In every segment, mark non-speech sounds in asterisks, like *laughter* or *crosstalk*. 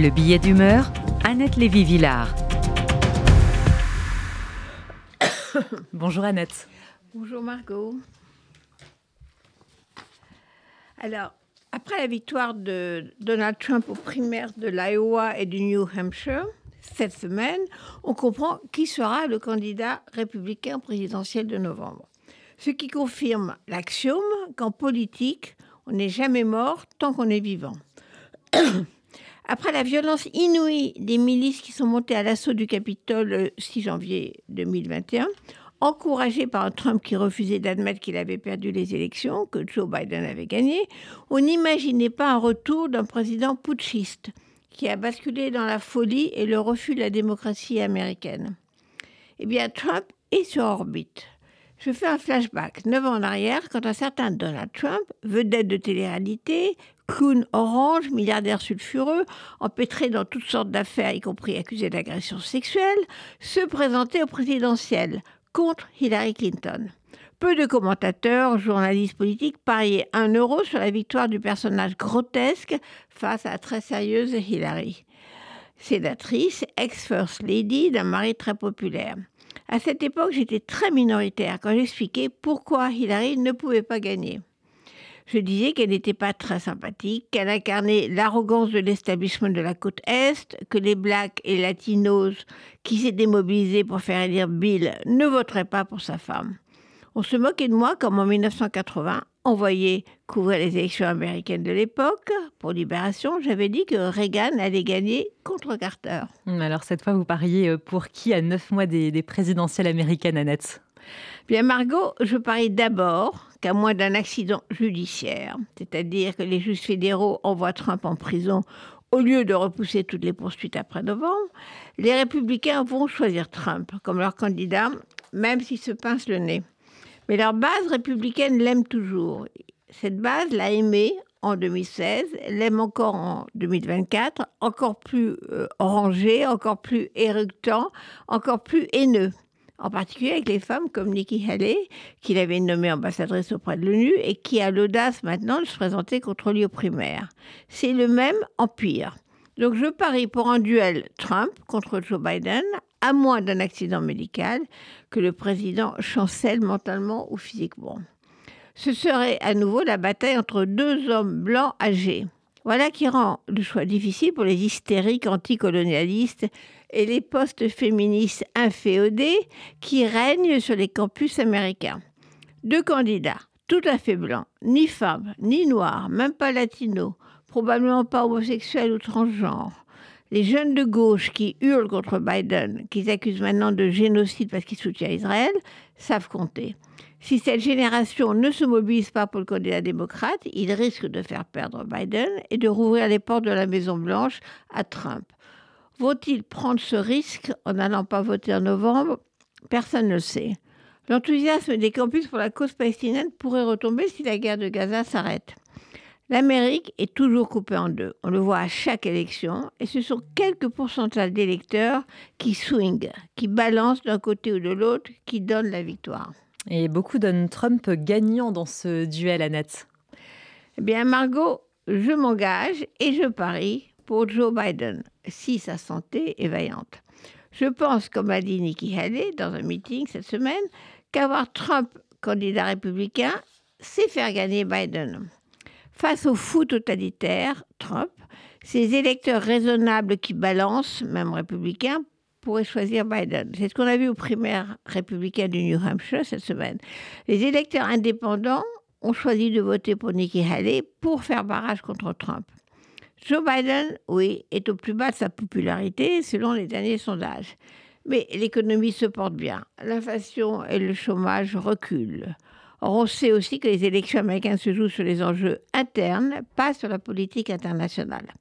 Le billet d'humeur, Annette Lévy-Villard. *coughs* Bonjour Annette. Bonjour Margot. Alors, après la victoire de Donald Trump aux primaires de l'Iowa et du New Hampshire, cette semaine, on comprend qui sera le candidat républicain présidentiel de novembre. Ce qui confirme l'axiome qu'en politique, on n'est jamais mort tant qu'on est vivant. *coughs* Après la violence inouïe des milices qui sont montées à l'assaut du Capitole le 6 janvier 2021, encouragé par un Trump qui refusait d'admettre qu'il avait perdu les élections, que Joe Biden avait gagné, on n'imaginait pas un retour d'un président putschiste qui a basculé dans la folie et le refus de la démocratie américaine. Eh bien, Trump est sur orbite. Je fais un flashback, neuf ans en arrière, quand un certain Donald Trump, vedette de télé-réalité, clown orange, milliardaire sulfureux, empêtré dans toutes sortes d'affaires, y compris accusé d'agression sexuelle, se présentait au présidentiel contre Hillary Clinton. Peu de commentateurs, journalistes politiques pariaient un euro sur la victoire du personnage grotesque face à la très sérieuse Hillary. Sénatrice, ex-first lady d'un mari très populaire. À cette époque, j'étais très minoritaire quand j'expliquais pourquoi Hillary ne pouvait pas gagner. Je disais qu'elle n'était pas très sympathique, qu'elle incarnait l'arrogance de l'establishment de la côte Est, que les Blacks et Latinos qui s'étaient mobilisés pour faire élire Bill ne voteraient pas pour sa femme. On se moquait de moi comme en 1980, on voyait couvrir les élections américaines de l'époque. Pour Libération, j'avais dit que Reagan allait gagner contre Carter. Alors cette fois, vous pariez euh, pour qui à neuf mois des, des présidentielles américaines, Annette? Bien, Margot, je parie d'abord qu'à moins d'un accident judiciaire, c'est-à-dire que les juges fédéraux envoient Trump en prison au lieu de repousser toutes les poursuites après novembre, les républicains vont choisir Trump comme leur candidat, même s'ils se pincent le nez. Mais leur base républicaine l'aime toujours. Cette base l'a aimé en 2016, l'aime encore en 2024, encore plus euh, orangé, encore plus éructant, encore plus haineux. En particulier avec les femmes comme Nikki Haley, qu'il avait nommée ambassadrice auprès de l'ONU et qui a l'audace maintenant de se présenter contre lui aux primaires. C'est le même empire. Donc je parie pour un duel Trump contre Joe Biden à moins d'un accident médical que le président chancelle mentalement ou physiquement. Ce serait à nouveau la bataille entre deux hommes blancs âgés. Voilà qui rend le choix difficile pour les hystériques anticolonialistes et les postes féministes inféodés qui règnent sur les campus américains. Deux candidats, tout à fait blancs, ni femmes, ni noirs, même pas latinos, probablement pas homosexuels ou transgenres, les jeunes de gauche qui hurlent contre Biden, qu'ils accusent maintenant de génocide parce qu'il soutient Israël, savent compter. Si cette génération ne se mobilise pas pour le candidat démocrate, il risque de faire perdre Biden et de rouvrir les portes de la Maison-Blanche à Trump. Vont-ils prendre ce risque en n'allant pas voter en novembre? Personne ne le sait. L'enthousiasme des campus pour la cause palestinienne pourrait retomber si la guerre de Gaza s'arrête. L'Amérique est toujours coupée en deux. On le voit à chaque élection. Et ce sont quelques pourcentages d'électeurs qui swingent, qui balancent d'un côté ou de l'autre, qui donnent la victoire. Et beaucoup donnent Trump gagnant dans ce duel, Annette. Eh bien, Margot, je m'engage et je parie pour Joe Biden, si sa santé est vaillante. Je pense, comme a dit Nikki Haley dans un meeting cette semaine, qu'avoir Trump candidat républicain, c'est faire gagner Biden. Face au fou totalitaire, Trump, ces électeurs raisonnables qui balancent, même républicains, pourraient choisir Biden. C'est ce qu'on a vu aux primaires républicaines du New Hampshire cette semaine. Les électeurs indépendants ont choisi de voter pour Nikki Haley pour faire barrage contre Trump. Joe Biden, oui, est au plus bas de sa popularité selon les derniers sondages. Mais l'économie se porte bien. L'inflation et le chômage reculent. On sait aussi que les élections américaines se jouent sur les enjeux internes, pas sur la politique internationale.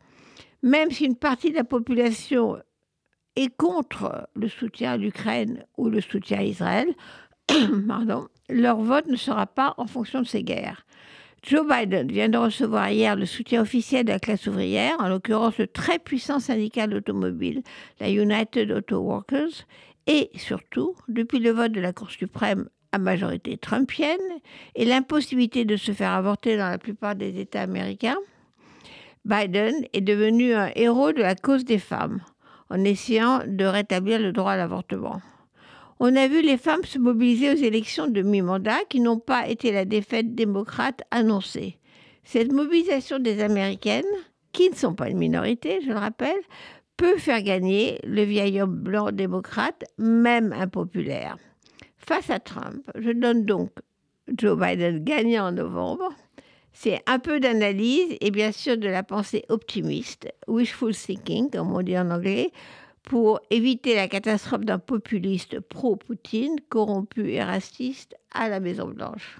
Même si une partie de la population est contre le soutien à l'Ukraine ou le soutien à Israël, *coughs* leur vote ne sera pas en fonction de ces guerres. Joe Biden vient de recevoir hier le soutien officiel de la classe ouvrière, en l'occurrence le très puissant syndicat automobile, la United Auto Workers, et surtout, depuis le vote de la Cour suprême à majorité trumpienne et l'impossibilité de se faire avorter dans la plupart des États américains, Biden est devenu un héros de la cause des femmes en essayant de rétablir le droit à l'avortement. On a vu les femmes se mobiliser aux élections de mi-mandat qui n'ont pas été la défaite démocrate annoncée. Cette mobilisation des Américaines, qui ne sont pas une minorité, je le rappelle, peut faire gagner le vieil homme blanc démocrate, même impopulaire. Face à Trump, je donne donc Joe Biden gagnant en novembre. C'est un peu d'analyse et bien sûr de la pensée optimiste, wishful thinking, comme on dit en anglais, pour éviter la catastrophe d'un populiste pro-Poutine, corrompu et raciste à la Maison-Blanche.